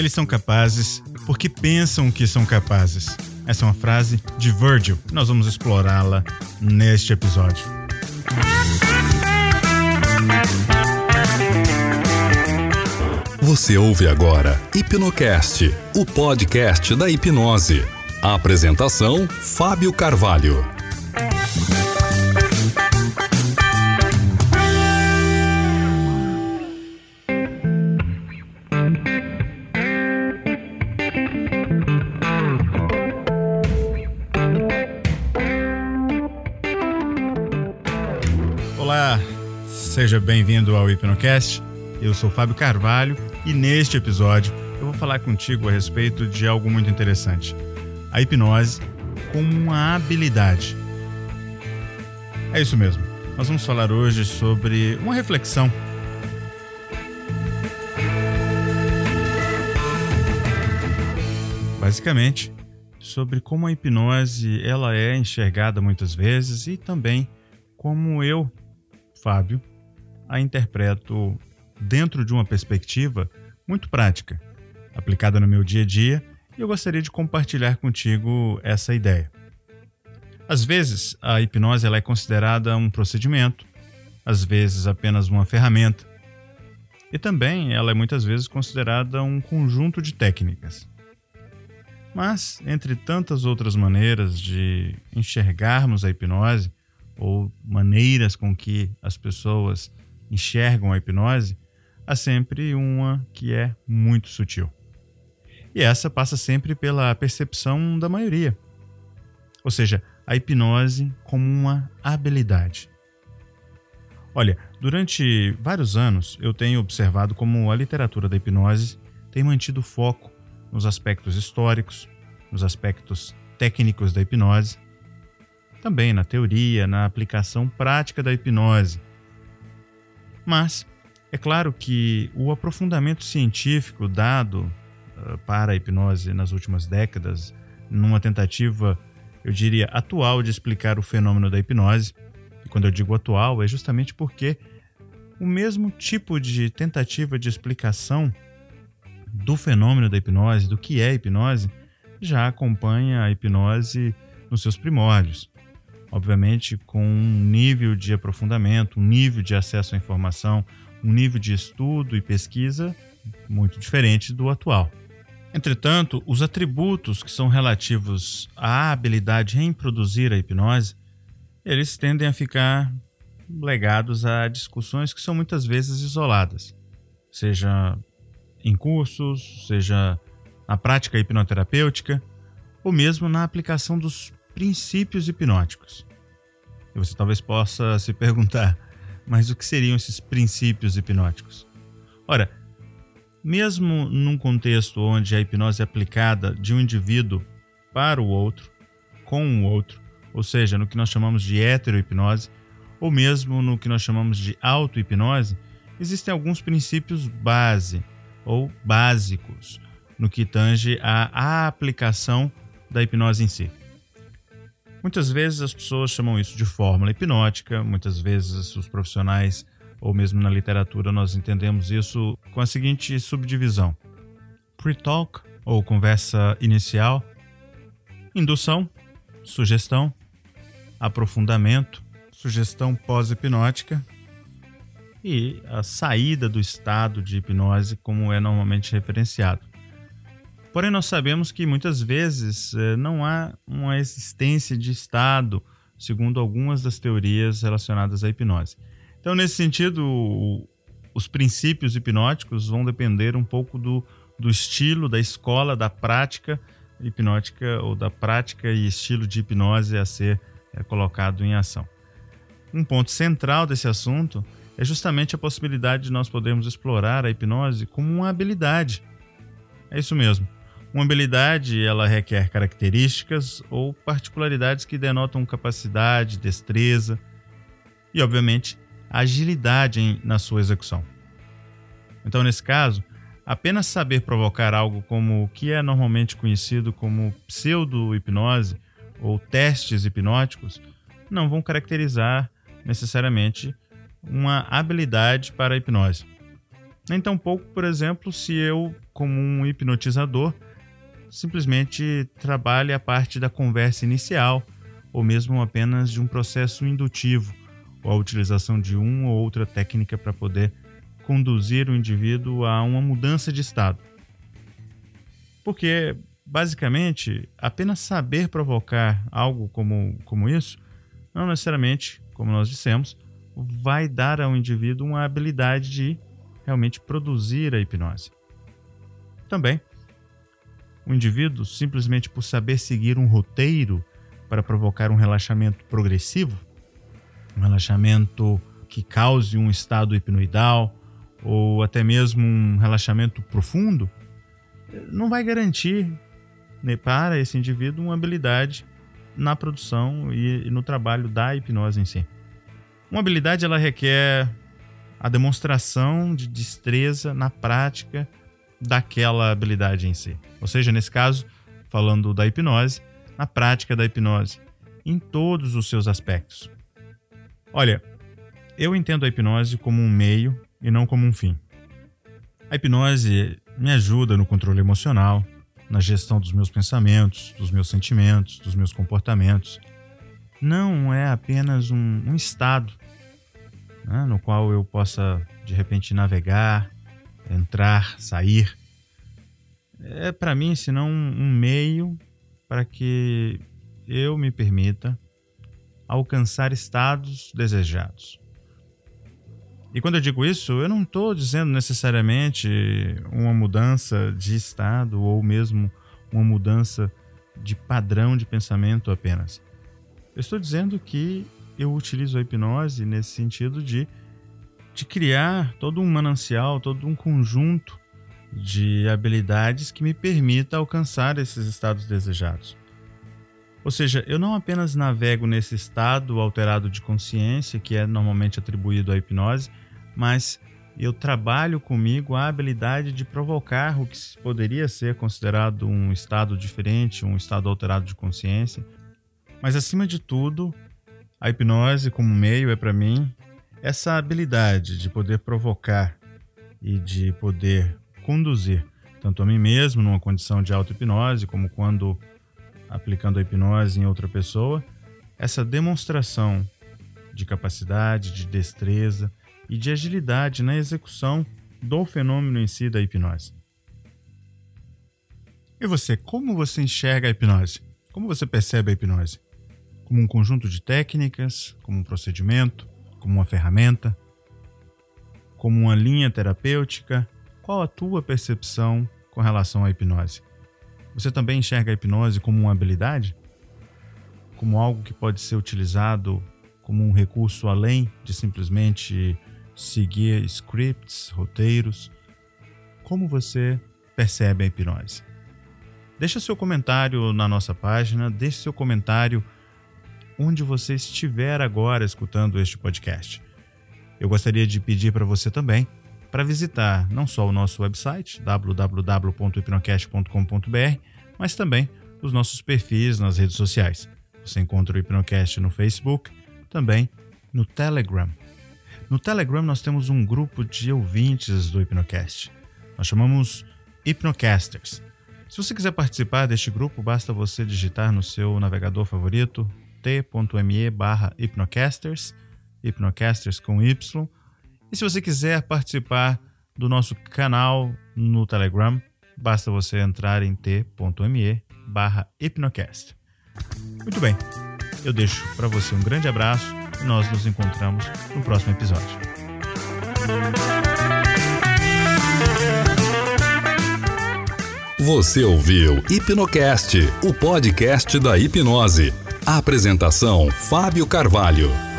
Eles são capazes porque pensam que são capazes. Essa é uma frase de Virgil. Nós vamos explorá-la neste episódio. Você ouve agora Hipnocast, o podcast da hipnose. A apresentação: Fábio Carvalho. Seja bem-vindo ao Hipnocast. Eu sou Fábio Carvalho e neste episódio eu vou falar contigo a respeito de algo muito interessante: a hipnose como uma habilidade. É isso mesmo. Nós vamos falar hoje sobre uma reflexão. Basicamente, sobre como a hipnose ela é enxergada muitas vezes e também como eu, Fábio, a interpreto dentro de uma perspectiva muito prática, aplicada no meu dia a dia, e eu gostaria de compartilhar contigo essa ideia. Às vezes, a hipnose ela é considerada um procedimento, às vezes apenas uma ferramenta, e também ela é muitas vezes considerada um conjunto de técnicas. Mas, entre tantas outras maneiras de enxergarmos a hipnose, ou maneiras com que as pessoas enxergam a hipnose, há sempre uma que é muito sutil. E essa passa sempre pela percepção da maioria. Ou seja, a hipnose como uma habilidade. Olha, durante vários anos eu tenho observado como a literatura da hipnose tem mantido foco nos aspectos históricos, nos aspectos técnicos da hipnose, também na teoria, na aplicação prática da hipnose. Mas é claro que o aprofundamento científico dado uh, para a hipnose nas últimas décadas, numa tentativa, eu diria, atual de explicar o fenômeno da hipnose, e quando eu digo atual, é justamente porque o mesmo tipo de tentativa de explicação do fenômeno da hipnose, do que é hipnose, já acompanha a hipnose nos seus primórdios. Obviamente, com um nível de aprofundamento, um nível de acesso à informação, um nível de estudo e pesquisa muito diferente do atual. Entretanto, os atributos que são relativos à habilidade em produzir a hipnose, eles tendem a ficar legados a discussões que são muitas vezes isoladas, seja em cursos, seja na prática hipnoterapêutica, ou mesmo na aplicação dos princípios hipnóticos. E você talvez possa se perguntar, mas o que seriam esses princípios hipnóticos? Ora, mesmo num contexto onde a hipnose é aplicada de um indivíduo para o outro, com o outro, ou seja, no que nós chamamos de heterohipnose, ou mesmo no que nós chamamos de auto-hipnose, existem alguns princípios base ou básicos no que tange à aplicação da hipnose em si. Muitas vezes as pessoas chamam isso de fórmula hipnótica, muitas vezes os profissionais ou mesmo na literatura nós entendemos isso com a seguinte subdivisão: pre-talk ou conversa inicial, indução, sugestão, aprofundamento, sugestão pós-hipnótica e a saída do estado de hipnose como é normalmente referenciado. Porém, nós sabemos que muitas vezes eh, não há uma existência de estado, segundo algumas das teorias relacionadas à hipnose. Então, nesse sentido, os princípios hipnóticos vão depender um pouco do, do estilo, da escola, da prática hipnótica ou da prática e estilo de hipnose a ser é, colocado em ação. Um ponto central desse assunto é justamente a possibilidade de nós podermos explorar a hipnose como uma habilidade. É isso mesmo. Uma habilidade ela requer características ou particularidades que denotam capacidade, destreza e, obviamente, agilidade em, na sua execução. Então, nesse caso, apenas saber provocar algo como o que é normalmente conhecido como pseudo-hipnose ou testes hipnóticos não vão caracterizar necessariamente uma habilidade para a hipnose. Nem tampouco, por exemplo, se eu, como um hipnotizador, simplesmente trabalhe a parte da conversa inicial, ou mesmo apenas de um processo indutivo, ou a utilização de uma ou outra técnica para poder conduzir o indivíduo a uma mudança de estado. Porque, basicamente, apenas saber provocar algo como, como isso, não necessariamente, como nós dissemos, vai dar ao indivíduo uma habilidade de realmente produzir a hipnose. Também, o indivíduo, simplesmente por saber seguir um roteiro para provocar um relaxamento progressivo, um relaxamento que cause um estado hipnoidal ou até mesmo um relaxamento profundo, não vai garantir né, para esse indivíduo uma habilidade na produção e no trabalho da hipnose em si. Uma habilidade ela requer a demonstração de destreza na prática daquela habilidade em si. Ou seja, nesse caso, falando da hipnose, na prática da hipnose, em todos os seus aspectos. Olha, eu entendo a hipnose como um meio e não como um fim. A hipnose me ajuda no controle emocional, na gestão dos meus pensamentos, dos meus sentimentos, dos meus comportamentos. Não é apenas um, um estado né, no qual eu possa de repente navegar, entrar, sair. É para mim, senão um meio para que eu me permita alcançar estados desejados. E quando eu digo isso, eu não estou dizendo necessariamente uma mudança de estado ou mesmo uma mudança de padrão de pensamento apenas. Eu estou dizendo que eu utilizo a hipnose nesse sentido de, de criar todo um manancial, todo um conjunto de habilidades que me permita alcançar esses estados desejados. Ou seja, eu não apenas navego nesse estado alterado de consciência, que é normalmente atribuído à hipnose, mas eu trabalho comigo a habilidade de provocar o que poderia ser considerado um estado diferente, um estado alterado de consciência. Mas acima de tudo, a hipnose como meio é para mim essa habilidade de poder provocar e de poder conduzir tanto a mim mesmo numa condição de auto-hipnose, como quando aplicando a hipnose em outra pessoa, essa demonstração de capacidade, de destreza e de agilidade na execução do fenômeno em si da hipnose. E você, como você enxerga a hipnose? Como você percebe a hipnose? como um conjunto de técnicas, como um procedimento, como uma ferramenta, como uma linha terapêutica? Qual a tua percepção com relação à hipnose? Você também enxerga a hipnose como uma habilidade? Como algo que pode ser utilizado como um recurso além de simplesmente seguir scripts, roteiros? Como você percebe a hipnose? Deixa seu comentário na nossa página, deixe seu comentário onde você estiver agora escutando este podcast. Eu gostaria de pedir para você também para visitar não só o nosso website www.hipnocast.com.br, mas também os nossos perfis nas redes sociais. Você encontra o Hipnocast no Facebook, também no Telegram. No Telegram nós temos um grupo de ouvintes do Hipnocast. Nós chamamos Hipnocasters. Se você quiser participar deste grupo, basta você digitar no seu navegador favorito t.me barra hipnocasters, hipnocasters com Y. E se você quiser participar do nosso canal no Telegram, basta você entrar em t.me barra hipnocast. Muito bem, eu deixo para você um grande abraço e nós nos encontramos no próximo episódio. Você ouviu Hipnocast, o podcast da hipnose. Apresentação: Fábio Carvalho.